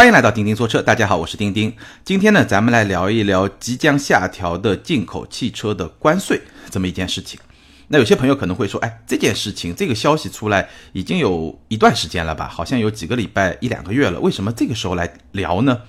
欢迎来到钉钉说车，大家好，我是钉钉。今天呢，咱们来聊一聊即将下调的进口汽车的关税这么一件事情。那有些朋友可能会说，哎，这件事情这个消息出来已经有一段时间了吧？好像有几个礼拜、一两个月了，为什么这个时候来聊呢？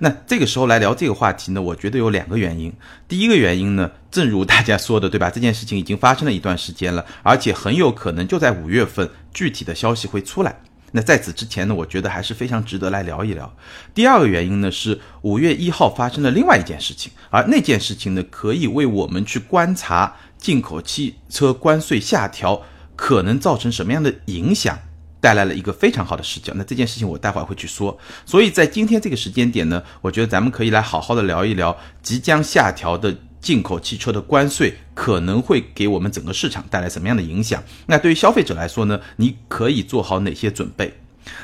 那这个时候来聊这个话题呢，我觉得有两个原因。第一个原因呢，正如大家说的，对吧？这件事情已经发生了一段时间了，而且很有可能就在五月份，具体的消息会出来。那在此之前呢，我觉得还是非常值得来聊一聊。第二个原因呢，是五月一号发生了另外一件事情，而那件事情呢，可以为我们去观察进口汽车关税下调可能造成什么样的影响。带来了一个非常好的视角，那这件事情我待会儿会去说。所以在今天这个时间点呢，我觉得咱们可以来好好的聊一聊即将下调的进口汽车的关税可能会给我们整个市场带来什么样的影响。那对于消费者来说呢，你可以做好哪些准备？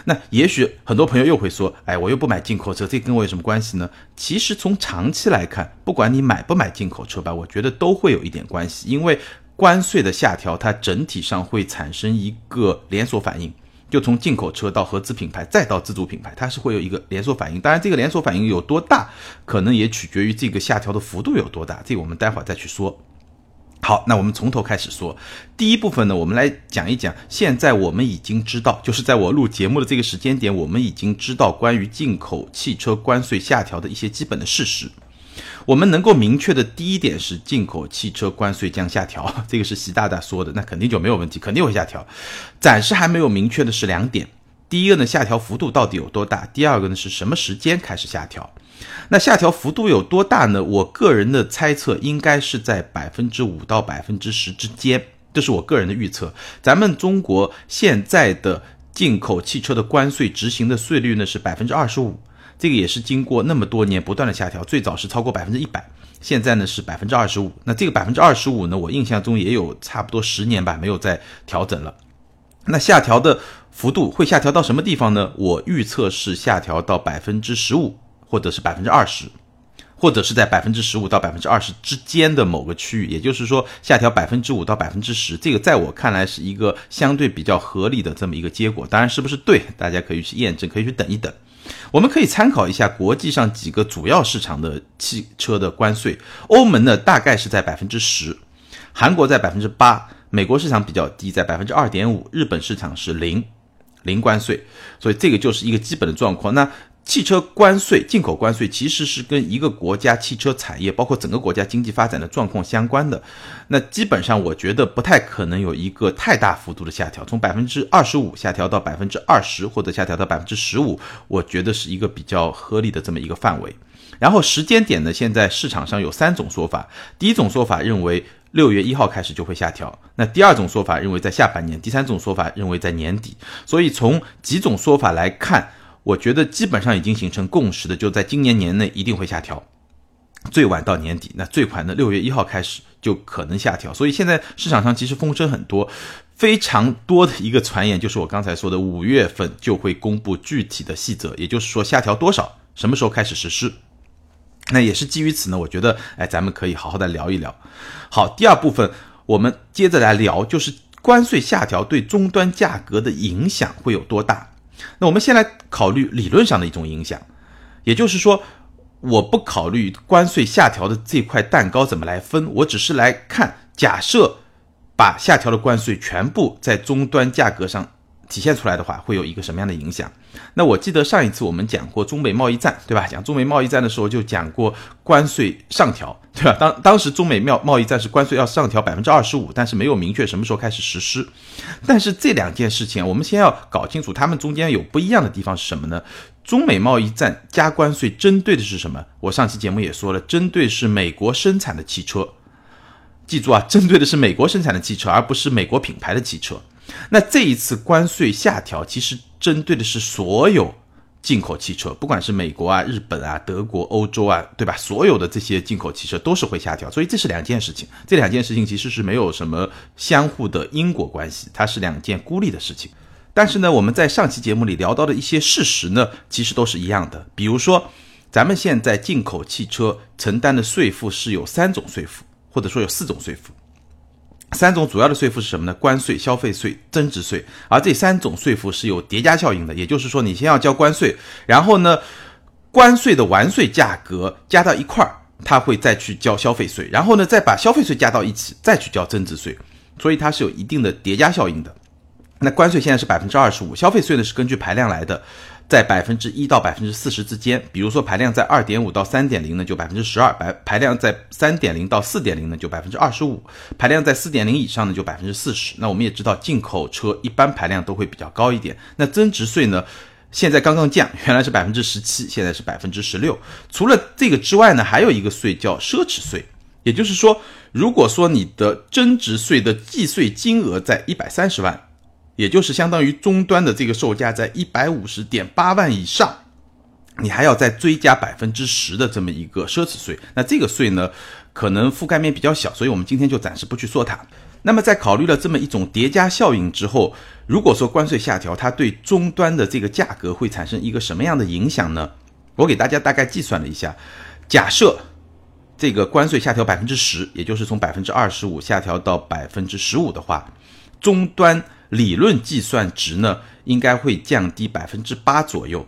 那也许很多朋友又会说，哎，我又不买进口车，这跟我有什么关系呢？其实从长期来看，不管你买不买进口车吧，我觉得都会有一点关系，因为关税的下调，它整体上会产生一个连锁反应。就从进口车到合资品牌，再到自主品牌，它是会有一个连锁反应。当然，这个连锁反应有多大，可能也取决于这个下调的幅度有多大。这个我们待会儿再去说。好，那我们从头开始说。第一部分呢，我们来讲一讲，现在我们已经知道，就是在我录节目的这个时间点，我们已经知道关于进口汽车关税下调的一些基本的事实。我们能够明确的第一点是，进口汽车关税将下调，这个是习大大说的，那肯定就没有问题，肯定会下调。暂时还没有明确的是两点，第一个呢，下调幅度到底有多大？第二个呢，是什么时间开始下调？那下调幅度有多大呢？我个人的猜测应该是在百分之五到百分之十之间，这是我个人的预测。咱们中国现在的进口汽车的关税执行的税率呢是百分之二十五。这个也是经过那么多年不断的下调，最早是超过百分之一百，现在呢是百分之二十五。那这个百分之二十五呢，我印象中也有差不多十年吧，没有再调整了。那下调的幅度会下调到什么地方呢？我预测是下调到百分之十五，或者是百分之二十。或者是在百分之十五到百分之二十之间的某个区域，也就是说下调百分之五到百分之十，这个在我看来是一个相对比较合理的这么一个结果。当然，是不是对，大家可以去验证，可以去等一等。我们可以参考一下国际上几个主要市场的汽车的关税，欧盟呢大概是在百分之十，韩国在百分之八，美国市场比较低，在百分之二点五，日本市场是零，零关税。所以这个就是一个基本的状况。那汽车关税、进口关税其实是跟一个国家汽车产业，包括整个国家经济发展的状况相关的。那基本上，我觉得不太可能有一个太大幅度的下调，从百分之二十五下调到百分之二十，或者下调到百分之十五，我觉得是一个比较合理的这么一个范围。然后时间点呢，现在市场上有三种说法。第一种说法认为六月一号开始就会下调，那第二种说法认为在下半年，第三种说法认为在年底。所以从几种说法来看。我觉得基本上已经形成共识的，就在今年年内一定会下调，最晚到年底，那最快的六月一号开始就可能下调。所以现在市场上其实风声很多，非常多的一个传言就是我刚才说的五月份就会公布具体的细则，也就是说下调多少，什么时候开始实施。那也是基于此呢，我觉得哎，咱们可以好好的聊一聊。好，第二部分我们接着来聊，就是关税下调对终端价格的影响会有多大。那我们先来考虑理论上的一种影响，也就是说，我不考虑关税下调的这块蛋糕怎么来分，我只是来看，假设把下调的关税全部在终端价格上。体现出来的话，会有一个什么样的影响？那我记得上一次我们讲过中美贸易战，对吧？讲中美贸易战的时候就讲过关税上调，对吧？当当时中美贸贸易战是关税要上调百分之二十五，但是没有明确什么时候开始实施。但是这两件事情，我们先要搞清楚，它们中间有不一样的地方是什么呢？中美贸易战加关税针对的是什么？我上期节目也说了，针对是美国生产的汽车。记住啊，针对的是美国生产的汽车，而不是美国品牌的汽车。那这一次关税下调，其实针对的是所有进口汽车，不管是美国啊、日本啊、德国、欧洲啊，对吧？所有的这些进口汽车都是会下调，所以这是两件事情。这两件事情其实是没有什么相互的因果关系，它是两件孤立的事情。但是呢，我们在上期节目里聊到的一些事实呢，其实都是一样的。比如说，咱们现在进口汽车承担的税负是有三种税负，或者说有四种税负。三种主要的税负是什么呢？关税、消费税、增值税。而这三种税负是有叠加效应的，也就是说，你先要交关税，然后呢，关税的完税价格加到一块儿，它会再去交消费税，然后呢，再把消费税加到一起，再去交增值税。所以它是有一定的叠加效应的。那关税现在是百分之二十五，消费税呢是根据排量来的。在百分之一到百分之四十之间，比如说排量在二点五到三点零呢，就百分之十二；排排量在三点零到四点零呢，就百分之二十五；排量在四点零以上呢，就百分之四十。那我们也知道，进口车一般排量都会比较高一点。那增值税呢，现在刚刚降，原来是百分之十七，现在是百分之十六。除了这个之外呢，还有一个税叫奢侈税，也就是说，如果说你的增值税的计税金额在一百三十万。也就是相当于终端的这个售价在一百五十点八万以上，你还要再追加百分之十的这么一个奢侈税。那这个税呢，可能覆盖面比较小，所以我们今天就暂时不去说它。那么在考虑了这么一种叠加效应之后，如果说关税下调，它对终端的这个价格会产生一个什么样的影响呢？我给大家大概计算了一下，假设这个关税下调百分之十，也就是从百分之二十五下调到百分之十五的话，终端。理论计算值呢，应该会降低百分之八左右。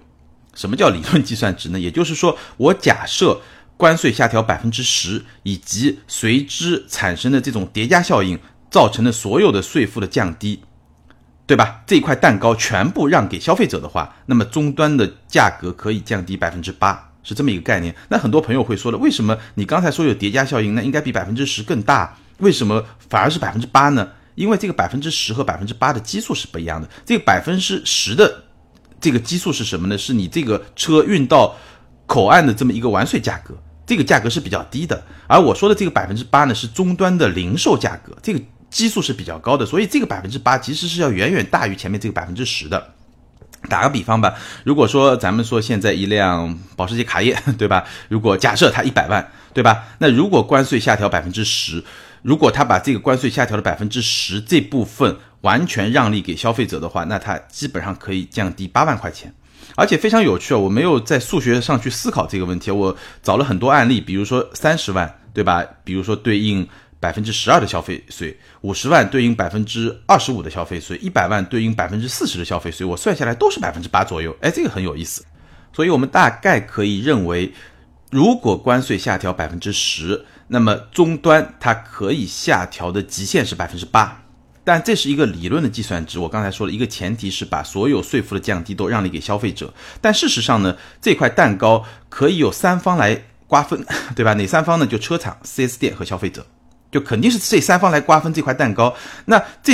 什么叫理论计算值呢？也就是说，我假设关税下调百分之十，以及随之产生的这种叠加效应造成的所有的税负的降低，对吧？这块蛋糕全部让给消费者的话，那么终端的价格可以降低百分之八，是这么一个概念。那很多朋友会说了，为什么你刚才说有叠加效应，那应该比百分之十更大，为什么反而是百分之八呢？因为这个百分之十和百分之八的基数是不一样的。这个百分之十的这个基数是什么呢？是你这个车运到口岸的这么一个完税价格，这个价格是比较低的。而我说的这个百分之八呢，是终端的零售价格，这个基数是比较高的。所以这个百分之八其实是要远远大于前面这个百分之十的。打个比方吧，如果说咱们说现在一辆保时捷卡宴，对吧？如果假设它一百万，对吧？那如果关税下调百分之十。如果他把这个关税下调了百分之十这部分完全让利给消费者的话，那他基本上可以降低八万块钱，而且非常有趣啊！我没有在数学上去思考这个问题，我找了很多案例，比如说三十万，对吧？比如说对应百分之十二的消费税，五十万对应百分之二十五的消费税，一百万对应百分之四十的消费税，我算下来都是百分之八左右。哎，这个很有意思，所以我们大概可以认为，如果关税下调百分之十。那么终端它可以下调的极限是百分之八，但这是一个理论的计算值。我刚才说了一个前提是把所有税负的降低都让利给消费者，但事实上呢，这块蛋糕可以有三方来瓜分，对吧？哪三方呢？就车厂、4S 店和消费者，就肯定是这三方来瓜分这块蛋糕。那这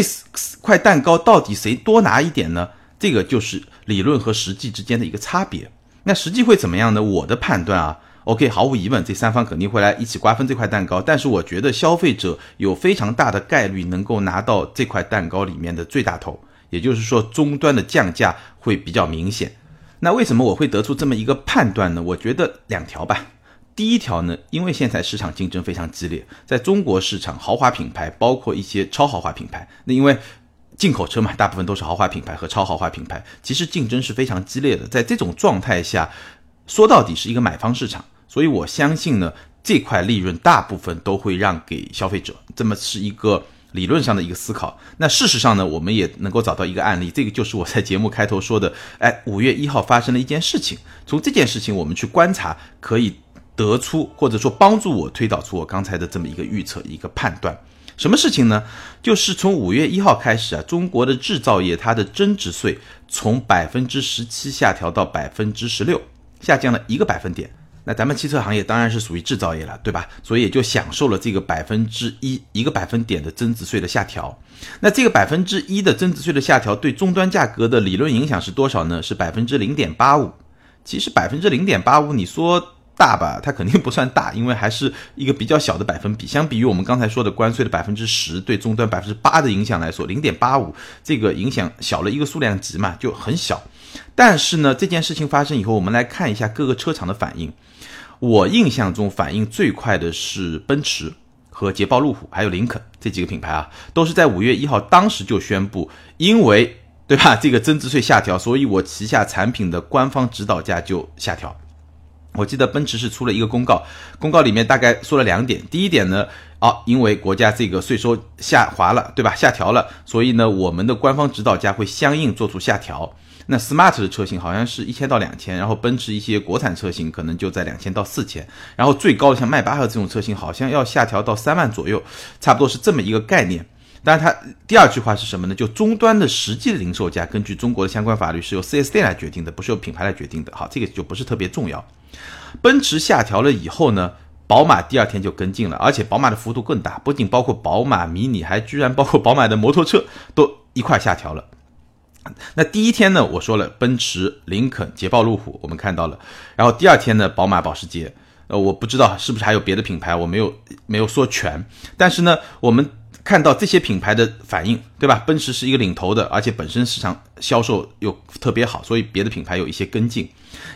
块蛋糕到底谁多拿一点呢？这个就是理论和实际之间的一个差别。那实际会怎么样呢？我的判断啊。OK，毫无疑问，这三方肯定会来一起瓜分这块蛋糕。但是我觉得消费者有非常大的概率能够拿到这块蛋糕里面的最大头，也就是说终端的降价会比较明显。那为什么我会得出这么一个判断呢？我觉得两条吧。第一条呢，因为现在市场竞争非常激烈，在中国市场豪华品牌包括一些超豪华品牌，那因为进口车嘛，大部分都是豪华品牌和超豪华品牌，其实竞争是非常激烈的。在这种状态下。说到底是一个买方市场，所以我相信呢，这块利润大部分都会让给消费者，这么是一个理论上的一个思考。那事实上呢，我们也能够找到一个案例，这个就是我在节目开头说的，哎，五月一号发生了一件事情，从这件事情我们去观察，可以得出或者说帮助我推导出我刚才的这么一个预测一个判断。什么事情呢？就是从五月一号开始啊，中国的制造业它的增值税从百分之十七下调到百分之十六。下降了一个百分点，那咱们汽车行业当然是属于制造业了，对吧？所以也就享受了这个百分之一一个百分点的增值税的下调。那这个百分之一的增值税的下调对终端价格的理论影响是多少呢？是百分之零点八五。其实百分之零点八五，你说大吧，它肯定不算大，因为还是一个比较小的百分比。相比于我们刚才说的关税的百分之十对终端百分之八的影响来说，零点八五这个影响小了一个数量级嘛，就很小。但是呢，这件事情发生以后，我们来看一下各个车厂的反应。我印象中反应最快的是奔驰和捷豹路虎，还有林肯这几个品牌啊，都是在五月一号当时就宣布，因为对吧，这个增值税下调，所以我旗下产品的官方指导价就下调。我记得奔驰是出了一个公告，公告里面大概说了两点。第一点呢，哦，因为国家这个税收下滑了，对吧？下调了，所以呢，我们的官方指导价会相应做出下调。那 smart 的车型好像是一千到两千，然后奔驰一些国产车型可能就在两千到四千，然后最高的像迈巴赫这种车型好像要下调到三万左右，差不多是这么一个概念。当然，它第二句话是什么呢？就终端的实际的零售价，根据中国的相关法律是由 4S 店来决定的，不是由品牌来决定的。好，这个就不是特别重要。奔驰下调了以后呢，宝马第二天就跟进了，而且宝马的幅度更大，不仅包括宝马迷你，还居然包括宝马的摩托车都一块下调了。那第一天呢，我说了，奔驰、林肯、捷豹、路虎，我们看到了。然后第二天呢，宝马、保时捷，呃，我不知道是不是还有别的品牌，我没有没有说全。但是呢，我们。看到这些品牌的反应，对吧？奔驰是一个领头的，而且本身市场销售又特别好，所以别的品牌有一些跟进。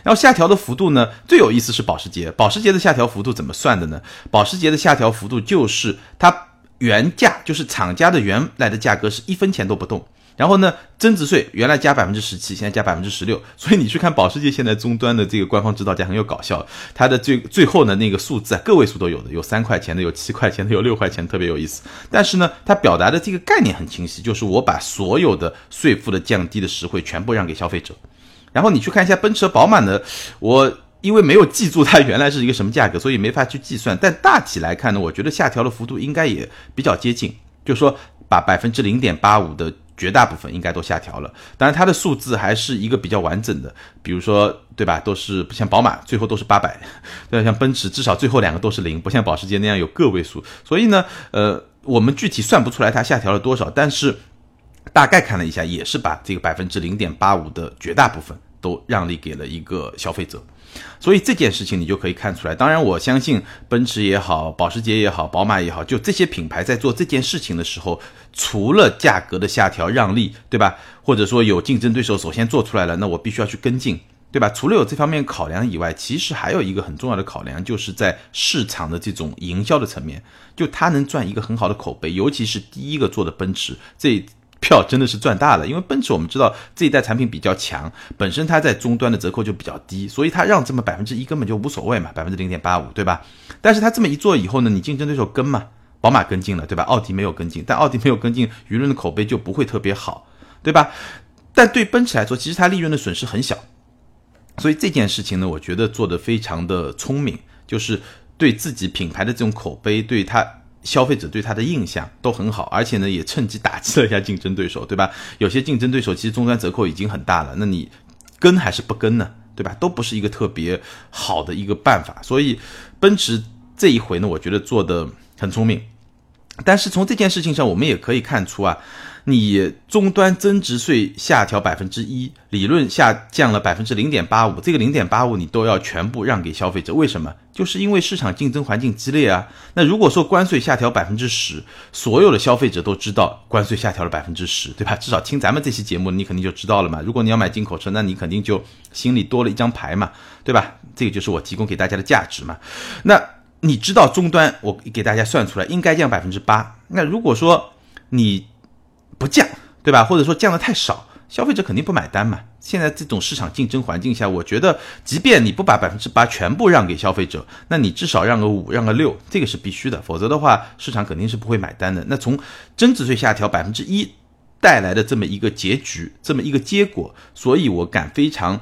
然后下调的幅度呢，最有意思是保时捷。保时捷的下调幅度怎么算的呢？保时捷的下调幅度就是它原价，就是厂家的原来的价格是一分钱都不动。然后呢，增值税原来加百分之十七，现在加百分之十六，所以你去看保时捷现在终端的这个官方指导价很有搞笑，它的最最后的那个数字啊，个位数都有的，有三块钱的，有七块钱的，有六块钱，特别有意思。但是呢，它表达的这个概念很清晰，就是我把所有的税负的降低的实惠全部让给消费者。然后你去看一下奔驰、宝马呢，我因为没有记住它原来是一个什么价格，所以没法去计算。但大体来看呢，我觉得下调的幅度应该也比较接近，就是说把百分之零点八五的。绝大部分应该都下调了，当然它的数字还是一个比较完整的，比如说对吧，都是像宝马最后都是八百，对，像奔驰至少最后两个都是零，不像保时捷那样有个位数，所以呢，呃，我们具体算不出来它下调了多少，但是大概看了一下，也是把这个百分之零点八五的绝大部分都让利给了一个消费者。所以这件事情你就可以看出来。当然，我相信奔驰也好，保时捷也好，宝马也好，就这些品牌在做这件事情的时候，除了价格的下调让利，对吧？或者说有竞争对手首先做出来了，那我必须要去跟进，对吧？除了有这方面考量以外，其实还有一个很重要的考量，就是在市场的这种营销的层面，就它能赚一个很好的口碑，尤其是第一个做的奔驰这。票真的是赚大了，因为奔驰我们知道这一代产品比较强，本身它在终端的折扣就比较低，所以它让这么百分之一根本就无所谓嘛，百分之零点八五，对吧？但是它这么一做以后呢，你竞争对手跟嘛，宝马跟进了，对吧？奥迪没有跟进，但奥迪没有跟进，舆论的口碑就不会特别好，对吧？但对奔驰来说，其实它利润的损失很小，所以这件事情呢，我觉得做的非常的聪明，就是对自己品牌的这种口碑，对它。消费者对它的印象都很好，而且呢，也趁机打击了一下竞争对手，对吧？有些竞争对手其实终端折扣已经很大了，那你跟还是不跟呢？对吧？都不是一个特别好的一个办法。所以，奔驰这一回呢，我觉得做的很聪明。但是从这件事情上，我们也可以看出啊。你终端增值税下调百分之一，理论下降了百分之零点八五，这个零点八五你都要全部让给消费者，为什么？就是因为市场竞争环境激烈啊。那如果说关税下调百分之十，所有的消费者都知道关税下调了百分之十，对吧？至少听咱们这期节目，你肯定就知道了嘛。如果你要买进口车，那你肯定就心里多了一张牌嘛，对吧？这个就是我提供给大家的价值嘛。那你知道终端，我给大家算出来应该降百分之八。那如果说你不降，对吧？或者说降的太少，消费者肯定不买单嘛。现在这种市场竞争环境下，我觉得，即便你不把百分之八全部让给消费者，那你至少让个五，让个六，这个是必须的。否则的话，市场肯定是不会买单的。那从增值税下调百分之一带来的这么一个结局，这么一个结果，所以我敢非常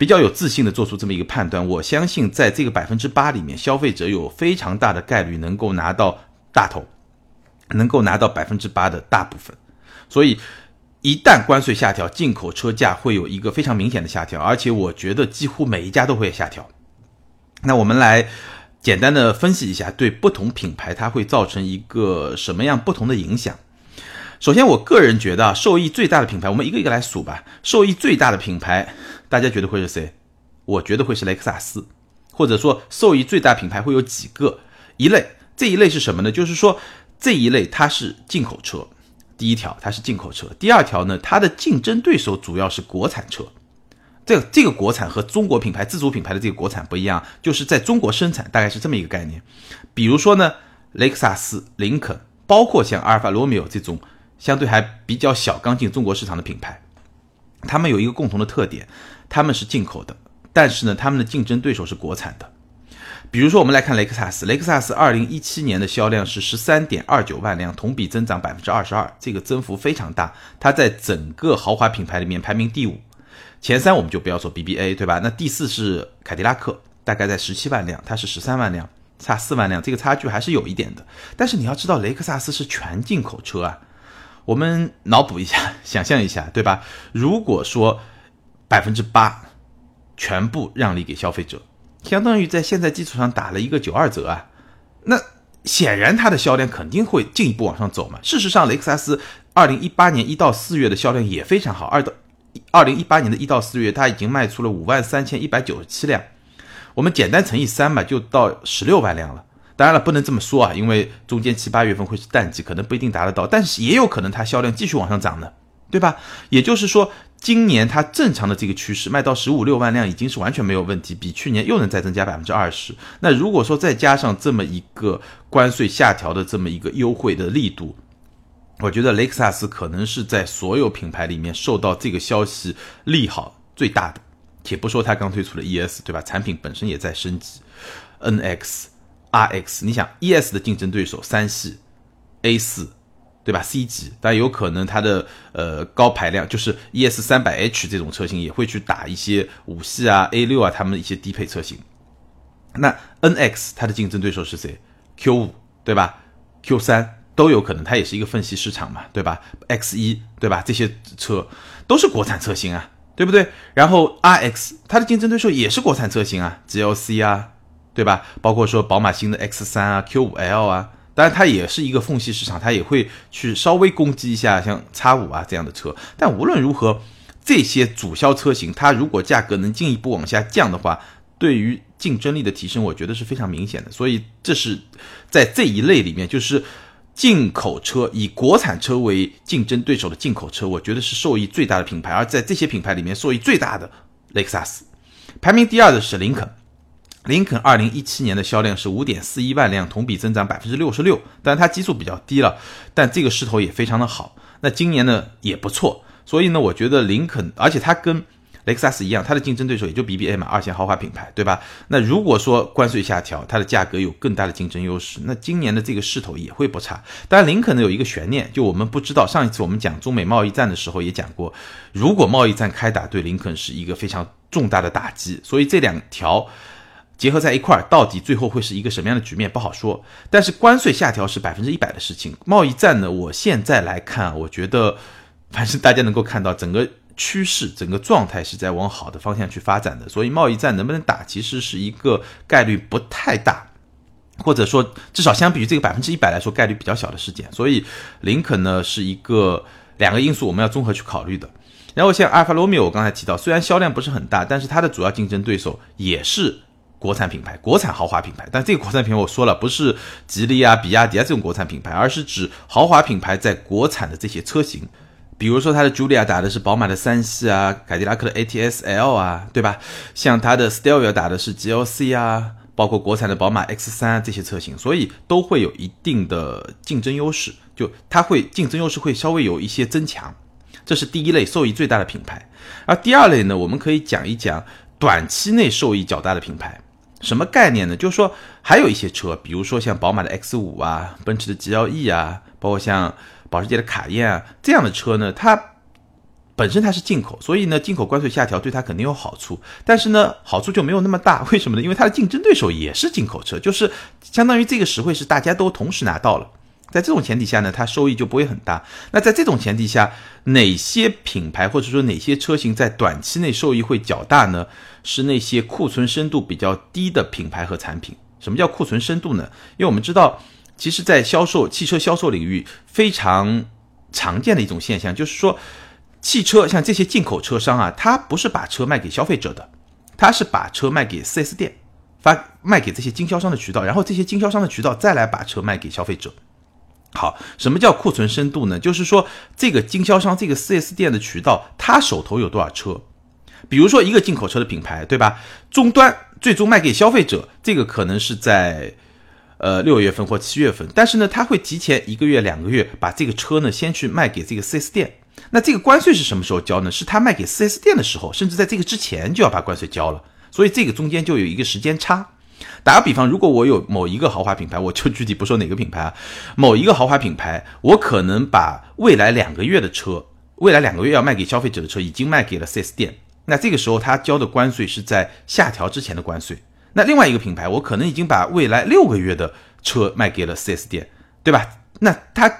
比较有自信的做出这么一个判断。我相信，在这个百分之八里面，消费者有非常大的概率能够拿到大头，能够拿到百分之八的大部分。所以，一旦关税下调，进口车价会有一个非常明显的下调，而且我觉得几乎每一家都会下调。那我们来简单的分析一下，对不同品牌它会造成一个什么样不同的影响。首先，我个人觉得受益最大的品牌，我们一个一个来数吧。受益最大的品牌，大家觉得会是谁？我觉得会是雷克萨斯，或者说受益最大品牌会有几个？一类，这一类是什么呢？就是说这一类它是进口车。第一条，它是进口车；第二条呢，它的竞争对手主要是国产车。这个这个国产和中国品牌、自主品牌的这个国产不一样，就是在中国生产，大概是这么一个概念。比如说呢，雷克萨斯、林肯，包括像阿尔法罗密欧这种相对还比较小、刚进中国市场的品牌，他们有一个共同的特点，他们是进口的，但是呢，他们的竞争对手是国产的。比如说，我们来看雷克萨斯，雷克萨斯二零一七年的销量是十三点二九万辆，同比增长百分之二十二，这个增幅非常大。它在整个豪华品牌里面排名第五，前三我们就不要说 BBA，对吧？那第四是凯迪拉克，大概在十七万辆，它是十三万辆，差四万辆，这个差距还是有一点的。但是你要知道，雷克萨斯是全进口车啊。我们脑补一下，想象一下，对吧？如果说百分之八全部让利给消费者。相当于在现在基础上打了一个九二折啊，那显然它的销量肯定会进一步往上走嘛。事实上，雷克萨斯二零一八年一到四月的销量也非常好，二到二零一八年的一到四月，它已经卖出了五万三千一百九十七辆，我们简单乘以三吧，就到十六万辆了。当然了，不能这么说啊，因为中间七八月份会是淡季，可能不一定达得到，但是也有可能它销量继续往上涨呢，对吧？也就是说。今年它正常的这个趋势，卖到十五六万辆已经是完全没有问题，比去年又能再增加百分之二十。那如果说再加上这么一个关税下调的这么一个优惠的力度，我觉得雷克萨斯可能是在所有品牌里面受到这个消息利好最大的。且不说它刚推出的 ES，对吧？产品本身也在升级，NX、RX，你想 ES 的竞争对手三系、A 四。对吧？C 级，但有可能它的呃高排量就是 ES 三百 H 这种车型也会去打一些五系啊、A 六啊，他们的一些低配车型。那 NX 它的竞争对手是谁？Q 五对吧？Q 三都有可能，它也是一个分析市场嘛，对吧？X 一对吧？这些车都是国产车型啊，对不对？然后 RX 它的竞争对手也是国产车型啊，GLC 啊，对吧？包括说宝马新的 X 三啊、Q 五 L 啊。当然，它也是一个缝隙市场，它也会去稍微攻击一下像叉五啊这样的车。但无论如何，这些主销车型，它如果价格能进一步往下降的话，对于竞争力的提升，我觉得是非常明显的。所以，这是在这一类里面，就是进口车以国产车为竞争对手的进口车，我觉得是受益最大的品牌。而在这些品牌里面，受益最大的雷克萨斯，排名第二的是林肯。林肯二零一七年的销量是五点四一万辆，同比增长百分之六十六。当然它基数比较低了，但这个势头也非常的好。那今年呢也不错，所以呢，我觉得林肯，而且它跟雷克萨斯一样，它的竞争对手也就 BBA 嘛，二线豪华品牌，对吧？那如果说关税下调，它的价格有更大的竞争优势，那今年的这个势头也会不差。但，林肯呢有一个悬念，就我们不知道。上一次我们讲中美贸易战的时候也讲过，如果贸易战开打，对林肯是一个非常重大的打击。所以这两条。结合在一块儿，到底最后会是一个什么样的局面不好说。但是关税下调是百分之一百的事情，贸易战呢？我现在来看，我觉得，反正大家能够看到整个趋势、整个状态是在往好的方向去发展的。所以贸易战能不能打，其实是一个概率不太大，或者说至少相比于这个百分之一百来说，概率比较小的事件。所以林肯呢是一个两个因素，我们要综合去考虑的。然后像阿尔法罗密欧，我刚才提到，虽然销量不是很大，但是它的主要竞争对手也是。国产品牌，国产豪华品牌，但这个国产品牌我说了，不是吉利啊、比亚迪啊这种国产品牌，而是指豪华品牌在国产的这些车型，比如说它的 Julia 打的是宝马的三系啊，凯迪拉克的 ATS L 啊，对吧？像它的 Stelvio 打的是 GLC 啊，包括国产的宝马 X 三这些车型，所以都会有一定的竞争优势，就它会竞争优势会稍微有一些增强，这是第一类受益最大的品牌。而第二类呢，我们可以讲一讲短期内受益较大的品牌。什么概念呢？就是说，还有一些车，比如说像宝马的 X 五啊，奔驰的 GLE 啊，包括像保时捷的卡宴啊这样的车呢，它本身它是进口，所以呢，进口关税下调对它肯定有好处，但是呢，好处就没有那么大。为什么呢？因为它的竞争对手也是进口车，就是相当于这个实惠是大家都同时拿到了。在这种前提下呢，它收益就不会很大。那在这种前提下，哪些品牌或者说哪些车型在短期内受益会较大呢？是那些库存深度比较低的品牌和产品。什么叫库存深度呢？因为我们知道，其实，在销售汽车销售领域非常常见的一种现象，就是说，汽车像这些进口车商啊，他不是把车卖给消费者的，他是把车卖给 4S 店，发卖给这些经销商的渠道，然后这些经销商的渠道再来把车卖给消费者。好，什么叫库存深度呢？就是说，这个经销商、这个 4S 店的渠道，他手头有多少车？比如说一个进口车的品牌，对吧？终端最终卖给消费者，这个可能是在呃六月份或七月份，但是呢，他会提前一个月、两个月把这个车呢先去卖给这个 4S 店。那这个关税是什么时候交呢？是他卖给 4S 店的时候，甚至在这个之前就要把关税交了。所以这个中间就有一个时间差。打个比方，如果我有某一个豪华品牌，我就具体不说哪个品牌啊，某一个豪华品牌，我可能把未来两个月的车，未来两个月要卖给消费者的车，已经卖给了 4S 店，那这个时候他交的关税是在下调之前的关税。那另外一个品牌，我可能已经把未来六个月的车卖给了 4S 店，对吧？那他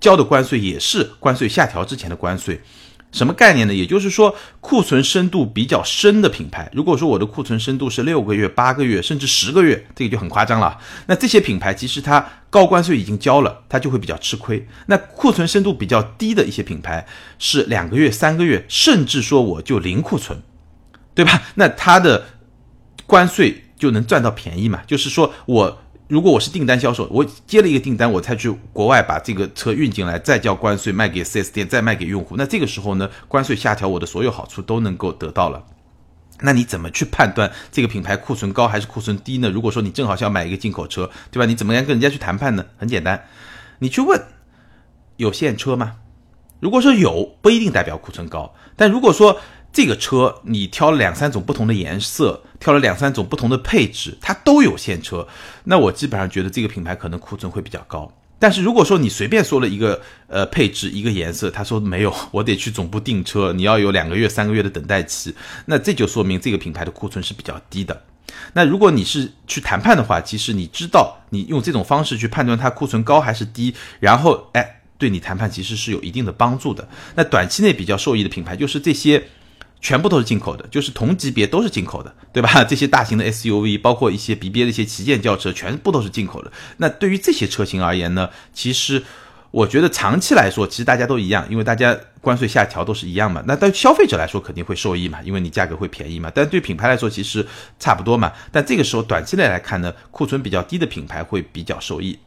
交的关税也是关税下调之前的关税。什么概念呢？也就是说，库存深度比较深的品牌，如果说我的库存深度是六个月、八个月，甚至十个月，这个就很夸张了。那这些品牌其实它高关税已经交了，它就会比较吃亏。那库存深度比较低的一些品牌是两个月、三个月，甚至说我就零库存，对吧？那它的关税就能赚到便宜嘛？就是说我。如果我是订单销售，我接了一个订单，我才去国外把这个车运进来，再交关税卖给 4S 店，再卖给用户。那这个时候呢，关税下调，我的所有好处都能够得到了。那你怎么去判断这个品牌库存高还是库存低呢？如果说你正好是要买一个进口车，对吧？你怎么样跟人家去谈判呢？很简单，你去问有现车吗？如果说有，不一定代表库存高。但如果说这个车你挑了两三种不同的颜色。挑了两三种不同的配置，它都有现车，那我基本上觉得这个品牌可能库存会比较高。但是如果说你随便说了一个呃配置一个颜色，他说没有，我得去总部订车，你要有两个月三个月的等待期，那这就说明这个品牌的库存是比较低的。那如果你是去谈判的话，其实你知道你用这种方式去判断它库存高还是低，然后哎，对你谈判其实是有一定的帮助的。那短期内比较受益的品牌就是这些。全部都是进口的，就是同级别都是进口的，对吧？这些大型的 SUV，包括一些 BBA 的一些旗舰轿车，全部都是进口的。那对于这些车型而言呢，其实我觉得长期来说，其实大家都一样，因为大家关税下调都是一样嘛。那对消费者来说肯定会受益嘛，因为你价格会便宜嘛。但对品牌来说其实差不多嘛。但这个时候短期内来看呢，库存比较低的品牌会比较受益。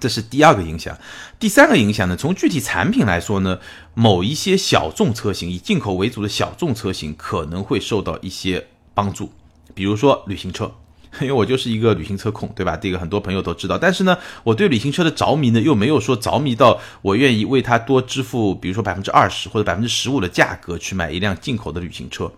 这是第二个影响，第三个影响呢？从具体产品来说呢，某一些小众车型，以进口为主的小众车型可能会受到一些帮助，比如说旅行车，因为我就是一个旅行车控，对吧？这个很多朋友都知道。但是呢，我对旅行车的着迷呢，又没有说着迷到我愿意为它多支付，比如说百分之二十或者百分之十五的价格去买一辆进口的旅行车。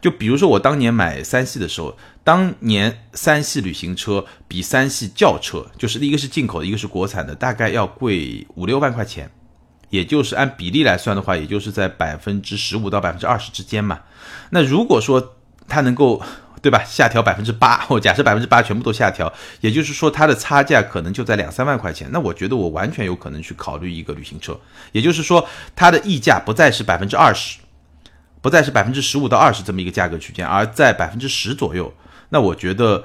就比如说我当年买三系的时候，当年三系旅行车比三系轿车，就是一个是进口的，一个是国产的，大概要贵五六万块钱，也就是按比例来算的话，也就是在百分之十五到百分之二十之间嘛。那如果说它能够，对吧，下调百分之八，我假设百分之八全部都下调，也就是说它的差价可能就在两三万块钱，那我觉得我完全有可能去考虑一个旅行车，也就是说它的溢价不再是百分之二十。不再是百分之十五到二十这么一个价格区间，而在百分之十左右。那我觉得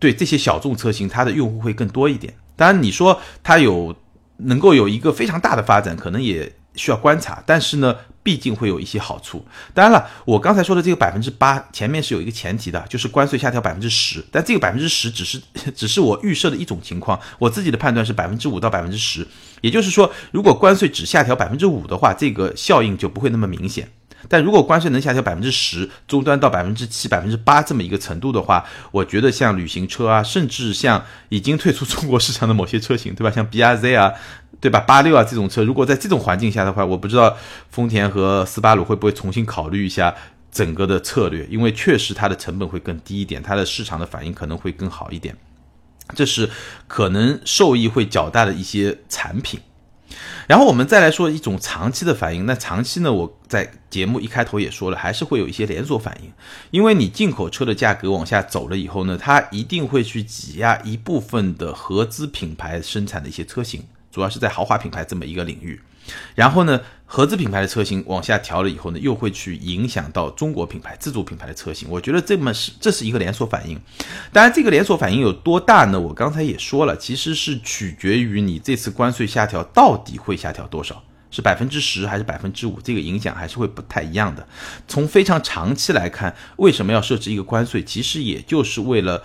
对这些小众车型，它的用户会更多一点。当然，你说它有能够有一个非常大的发展，可能也需要观察。但是呢，毕竟会有一些好处。当然了，我刚才说的这个百分之八，前面是有一个前提的，就是关税下调百分之十。但这个百分之十只是 只是我预设的一种情况，我自己的判断是百分之五到百分之十。也就是说，如果关税只下调百分之五的话，这个效应就不会那么明显。但如果关税能下调百分之十，终端到百分之七、百分之八这么一个程度的话，我觉得像旅行车啊，甚至像已经退出中国市场的某些车型，对吧？像 B R Z 啊，对吧？八六啊这种车，如果在这种环境下的话，我不知道丰田和斯巴鲁会不会重新考虑一下整个的策略，因为确实它的成本会更低一点，它的市场的反应可能会更好一点，这是可能受益会较大的一些产品。然后我们再来说一种长期的反应。那长期呢？我在节目一开头也说了，还是会有一些连锁反应。因为你进口车的价格往下走了以后呢，它一定会去挤压一部分的合资品牌生产的一些车型，主要是在豪华品牌这么一个领域。然后呢，合资品牌的车型往下调了以后呢，又会去影响到中国品牌、自主品牌的车型。我觉得这么是这是一个连锁反应。当然，这个连锁反应有多大呢？我刚才也说了，其实是取决于你这次关税下调到底会下调多少，是百分之十还是百分之五，这个影响还是会不太一样的。从非常长期来看，为什么要设置一个关税？其实也就是为了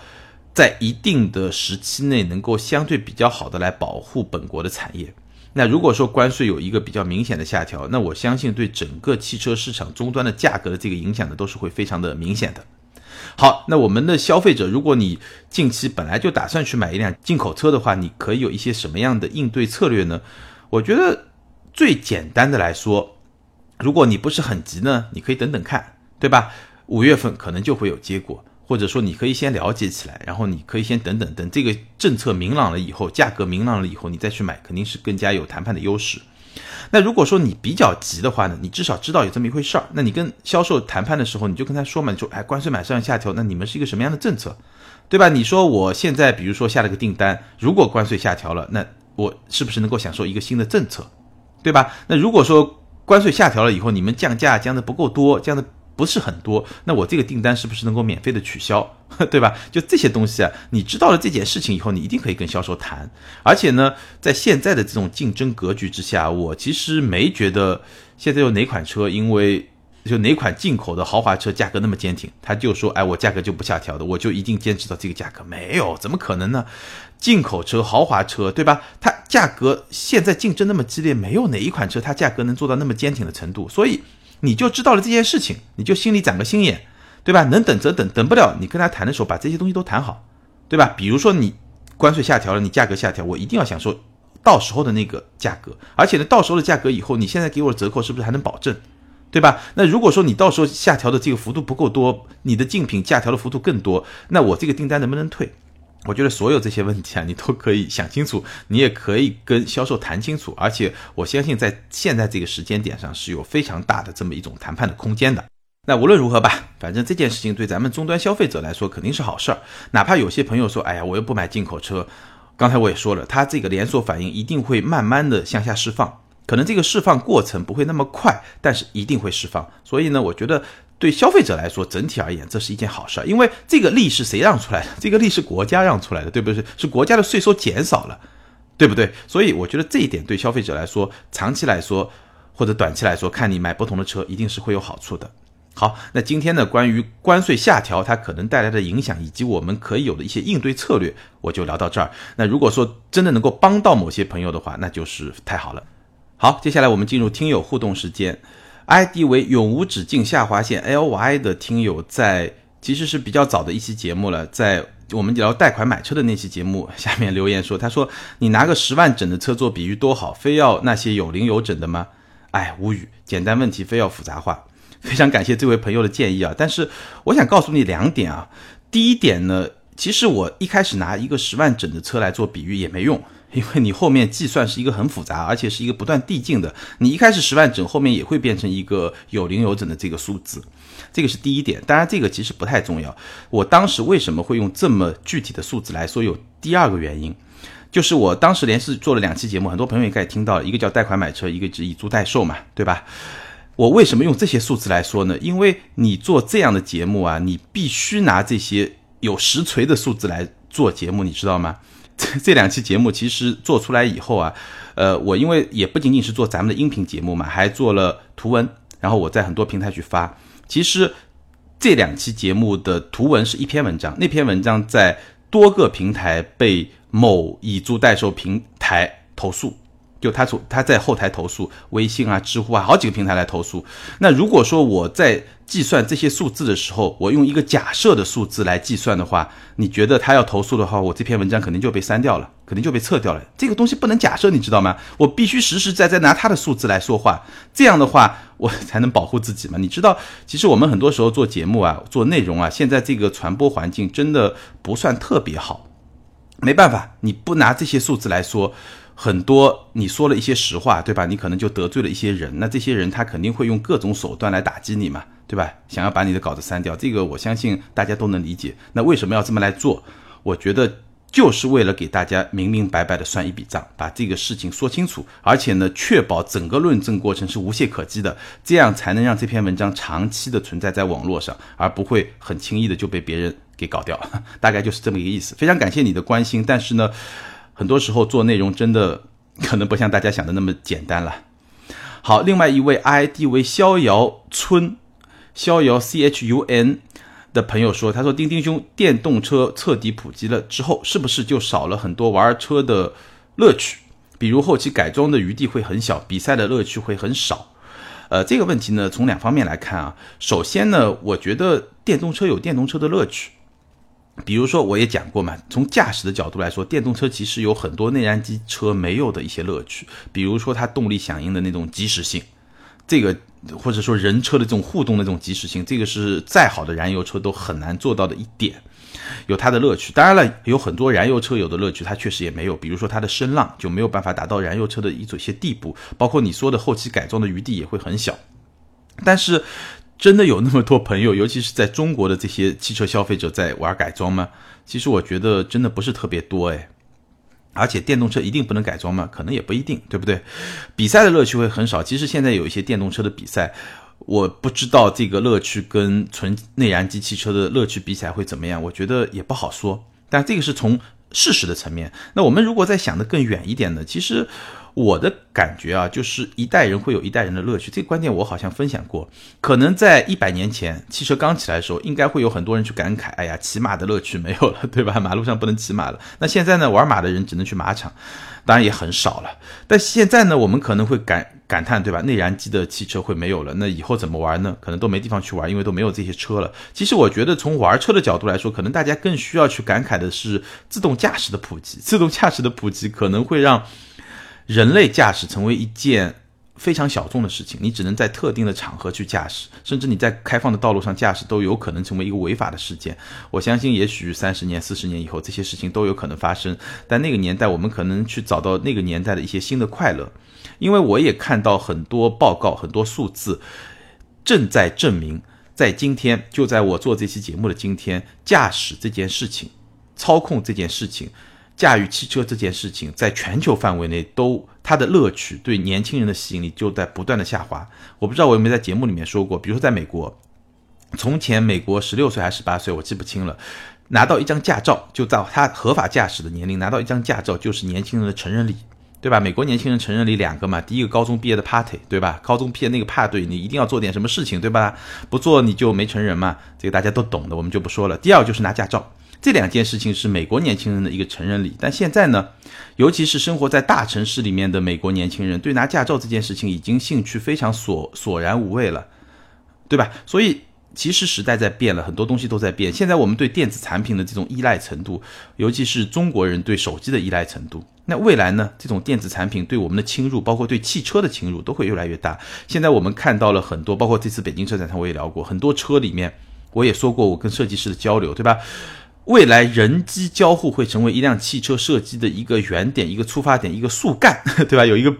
在一定的时期内能够相对比较好的来保护本国的产业。那如果说关税有一个比较明显的下调，那我相信对整个汽车市场终端的价格的这个影响呢，都是会非常的明显的。好，那我们的消费者，如果你近期本来就打算去买一辆进口车的话，你可以有一些什么样的应对策略呢？我觉得最简单的来说，如果你不是很急呢，你可以等等看，对吧？五月份可能就会有结果，或者说你可以先了解起来，然后你可以先等等等这个政策明朗了以后，价格明朗了以后，你再去买，肯定是更加有谈判的优势。那如果说你比较急的话呢，你至少知道有这么一回事儿。那你跟销售谈判的时候，你就跟他说嘛，你说哎，关税马上要下调，那你们是一个什么样的政策，对吧？你说我现在比如说下了个订单，如果关税下调了，那我是不是能够享受一个新的政策，对吧？那如果说关税下调了以后，你们降价降的不够多，降的。不是很多，那我这个订单是不是能够免费的取消，对吧？就这些东西啊，你知道了这件事情以后，你一定可以跟销售谈。而且呢，在现在的这种竞争格局之下，我其实没觉得现在有哪款车，因为就哪款进口的豪华车价格那么坚挺，他就说，哎，我价格就不下调的，我就一定坚持到这个价格，没有，怎么可能呢？进口车、豪华车，对吧？它价格现在竞争那么激烈，没有哪一款车它价格能做到那么坚挺的程度，所以。你就知道了这件事情，你就心里长个心眼，对吧？能等则等，等不了，你跟他谈的时候把这些东西都谈好，对吧？比如说你关税下调了，你价格下调，我一定要享受到时候的那个价格，而且呢，到时候的价格以后，你现在给我的折扣是不是还能保证，对吧？那如果说你到时候下调的这个幅度不够多，你的竞品下调的幅度更多，那我这个订单能不能退？我觉得所有这些问题啊，你都可以想清楚，你也可以跟销售谈清楚，而且我相信在现在这个时间点上是有非常大的这么一种谈判的空间的。那无论如何吧，反正这件事情对咱们终端消费者来说肯定是好事儿。哪怕有些朋友说，哎呀，我又不买进口车，刚才我也说了，它这个连锁反应一定会慢慢的向下释放，可能这个释放过程不会那么快，但是一定会释放。所以呢，我觉得。对消费者来说，整体而言，这是一件好事儿，因为这个利是谁让出来的？这个利是国家让出来的，对不对？是国家的税收减少了，对不对？所以我觉得这一点对消费者来说，长期来说或者短期来说，看你买不同的车，一定是会有好处的。好，那今天呢，关于关税下调它可能带来的影响，以及我们可以有的一些应对策略，我就聊到这儿。那如果说真的能够帮到某些朋友的话，那就是太好了。好，接下来我们进入听友互动时间。ID 为永无止境下划线 LY 的听友在其实是比较早的一期节目了，在我们聊贷款买车的那期节目下面留言说，他说你拿个十万整的车做比喻多好，非要那些有零有整的吗？哎，无语，简单问题非要复杂化，非常感谢这位朋友的建议啊，但是我想告诉你两点啊，第一点呢，其实我一开始拿一个十万整的车来做比喻也没用。因为你后面计算是一个很复杂，而且是一个不断递进的。你一开始十万整，后面也会变成一个有零有整的这个数字，这个是第一点。当然，这个其实不太重要。我当时为什么会用这么具体的数字来说？有第二个原因，就是我当时连续做了两期节目，很多朋友应该也听到，一个叫贷款买车，一个是以租代售嘛，对吧？我为什么用这些数字来说呢？因为你做这样的节目啊，你必须拿这些有实锤的数字来做节目，你知道吗？这 这两期节目其实做出来以后啊，呃，我因为也不仅仅是做咱们的音频节目嘛，还做了图文，然后我在很多平台去发。其实这两期节目的图文是一篇文章，那篇文章在多个平台被某以租代售平台投诉。就他从他在后台投诉，微信啊、知乎啊，好几个平台来投诉。那如果说我在计算这些数字的时候，我用一个假设的数字来计算的话，你觉得他要投诉的话，我这篇文章肯定就被删掉了，肯定就被撤掉了。这个东西不能假设，你知道吗？我必须实实在在拿他的数字来说话，这样的话我才能保护自己嘛。你知道，其实我们很多时候做节目啊、做内容啊，现在这个传播环境真的不算特别好，没办法，你不拿这些数字来说。很多你说了一些实话，对吧？你可能就得罪了一些人，那这些人他肯定会用各种手段来打击你嘛，对吧？想要把你的稿子删掉，这个我相信大家都能理解。那为什么要这么来做？我觉得就是为了给大家明明白白的算一笔账，把这个事情说清楚，而且呢，确保整个论证过程是无懈可击的，这样才能让这篇文章长期的存在在网络上，而不会很轻易的就被别人给搞掉。大概就是这么一个意思。非常感谢你的关心，但是呢。很多时候做内容真的 可能不像大家想的那么简单了。好，另外一位 ID 为逍遥村，逍遥 C H U N 的朋友说：“他说丁丁兄，电动车彻底普及了之后，是不是就少了很多玩车的乐趣？比如后期改装的余地会很小，比赛的乐趣会很少。”呃，这个问题呢，从两方面来看啊。首先呢，我觉得电动车有电动车的乐趣。比如说，我也讲过嘛，从驾驶的角度来说，电动车其实有很多内燃机车没有的一些乐趣，比如说它动力响应的那种及时性，这个或者说人车的这种互动的这种及时性，这个是再好的燃油车都很难做到的一点。有它的乐趣，当然了，有很多燃油车有的乐趣，它确实也没有，比如说它的声浪就没有办法达到燃油车的一种一些地步，包括你说的后期改装的余地也会很小。但是，真的有那么多朋友，尤其是在中国的这些汽车消费者在玩改装吗？其实我觉得真的不是特别多哎。而且电动车一定不能改装吗？可能也不一定，对不对？比赛的乐趣会很少。其实现在有一些电动车的比赛。我不知道这个乐趣跟纯内燃机汽车的乐趣比起来会怎么样，我觉得也不好说。但这个是从事实的层面。那我们如果再想的更远一点呢？其实我的感觉啊，就是一代人会有一代人的乐趣。这个观点我好像分享过。可能在一百年前汽车刚起来的时候，应该会有很多人去感慨：“哎呀，骑马的乐趣没有了，对吧？马路上不能骑马了。”那现在呢，玩马的人只能去马场，当然也很少了。但现在呢，我们可能会感。感叹对吧？内燃机的汽车会没有了，那以后怎么玩呢？可能都没地方去玩，因为都没有这些车了。其实我觉得从玩车的角度来说，可能大家更需要去感慨的是自动驾驶的普及。自动驾驶的普及可能会让人类驾驶成为一件。非常小众的事情，你只能在特定的场合去驾驶，甚至你在开放的道路上驾驶都有可能成为一个违法的事件。我相信，也许三十年、四十年以后，这些事情都有可能发生。但那个年代，我们可能去找到那个年代的一些新的快乐，因为我也看到很多报告、很多数字，正在证明，在今天，就在我做这期节目的今天，驾驶这件事情、操控这件事情。驾驭汽车这件事情，在全球范围内都它的乐趣对年轻人的吸引力就在不断的下滑。我不知道我有没有在节目里面说过，比如说在美国，从前美国十六岁还是十八岁，我记不清了，拿到一张驾照就到他合法驾驶的年龄，拿到一张驾照就是年轻人的成人礼，对吧？美国年轻人成人礼两个嘛，第一个高中毕业的 party，对吧？高中毕业那个派对，你一定要做点什么事情，对吧？不做你就没成人嘛，这个大家都懂的，我们就不说了。第二就是拿驾照。这两件事情是美国年轻人的一个成人礼，但现在呢，尤其是生活在大城市里面的美国年轻人，对拿驾照这件事情已经兴趣非常索索然无味了，对吧？所以其实时代在变了，很多东西都在变。现在我们对电子产品的这种依赖程度，尤其是中国人对手机的依赖程度，那未来呢，这种电子产品对我们的侵入，包括对汽车的侵入，都会越来越大。现在我们看到了很多，包括这次北京车展上我也聊过，很多车里面，我也说过我跟设计师的交流，对吧？未来人机交互会成为一辆汽车设计的一个原点、一个出发点、一个树干，对吧？有一个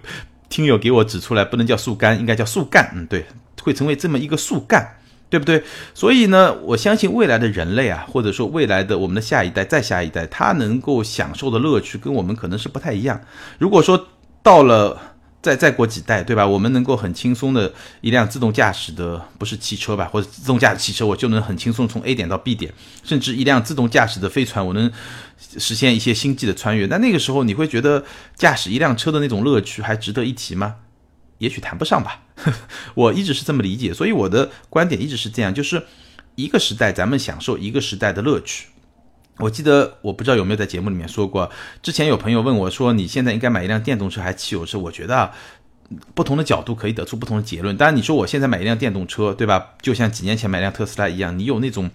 听友给我指出来，不能叫树干，应该叫树干。嗯，对，会成为这么一个树干，对不对？所以呢，我相信未来的人类啊，或者说未来的我们的下一代、再下一代，他能够享受的乐趣跟我们可能是不太一样。如果说到了。再再过几代，对吧？我们能够很轻松的一辆自动驾驶的，不是汽车吧，或者自动驾驶汽车，我就能很轻松从 A 点到 B 点，甚至一辆自动驾驶的飞船，我能实现一些星际的穿越。那那个时候，你会觉得驾驶一辆车的那种乐趣还值得一提吗？也许谈不上吧。我一直是这么理解，所以我的观点一直是这样，就是一个时代，咱们享受一个时代的乐趣。我记得我不知道有没有在节目里面说过，之前有朋友问我说：“你现在应该买一辆电动车还是汽油车？”我觉得，不同的角度可以得出不同的结论。当然，你说我现在买一辆电动车，对吧？就像几年前买辆特斯拉一样，你有那种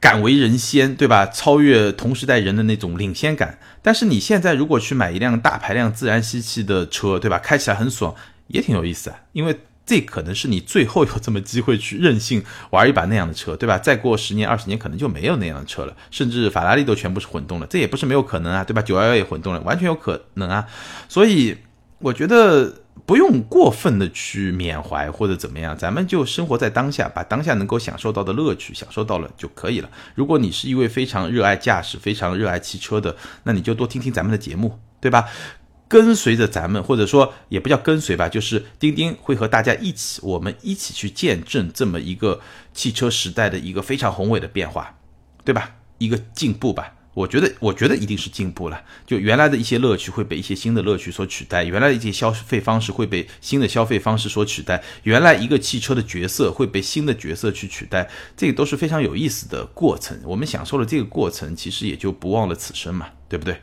敢为人先，对吧？超越同时代人的那种领先感。但是你现在如果去买一辆大排量自然吸气的车，对吧？开起来很爽，也挺有意思啊，因为。这可能是你最后有这么机会去任性玩一把那样的车，对吧？再过十年、二十年，可能就没有那样的车了，甚至法拉利都全部是混动了，这也不是没有可能啊，对吧？九幺幺也混动了，完全有可能啊。所以我觉得不用过分的去缅怀或者怎么样，咱们就生活在当下，把当下能够享受到的乐趣享受到了就可以了。如果你是一位非常热爱驾驶、非常热爱汽车的，那你就多听听咱们的节目，对吧？跟随着咱们，或者说也不叫跟随吧，就是钉钉会和大家一起，我们一起去见证这么一个汽车时代的一个非常宏伟的变化，对吧？一个进步吧。我觉得，我觉得一定是进步了。就原来的一些乐趣会被一些新的乐趣所取代，原来的一些消费方式会被新的消费方式所取代，原来一个汽车的角色会被新的角色去取代，这个都是非常有意思的过程。我们享受了这个过程，其实也就不忘了此生嘛，对不对？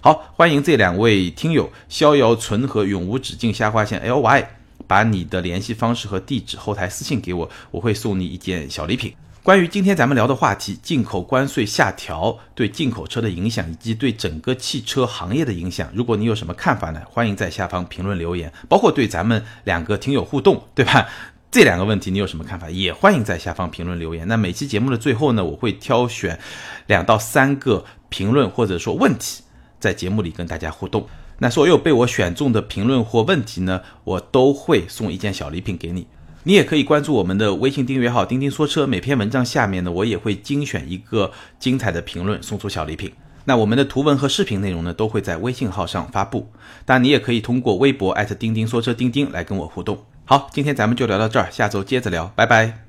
好，欢迎这两位听友逍遥存和永无止境下划线 L Y，把你的联系方式和地址后台私信给我，我会送你一件小礼品。关于今天咱们聊的话题，进口关税下调对进口车的影响，以及对整个汽车行业的影响，如果你有什么看法呢？欢迎在下方评论留言，包括对咱们两个听友互动，对吧？这两个问题你有什么看法？也欢迎在下方评论留言。那每期节目的最后呢，我会挑选两到三个评论或者说问题，在节目里跟大家互动。那所有被我选中的评论或问题呢，我都会送一件小礼品给你。你也可以关注我们的微信订阅号“钉钉说车”，每篇文章下面呢，我也会精选一个精彩的评论，送出小礼品。那我们的图文和视频内容呢，都会在微信号上发布。当然，你也可以通过微博钉钉说车钉钉来跟我互动。好，今天咱们就聊到这儿，下周接着聊，拜拜。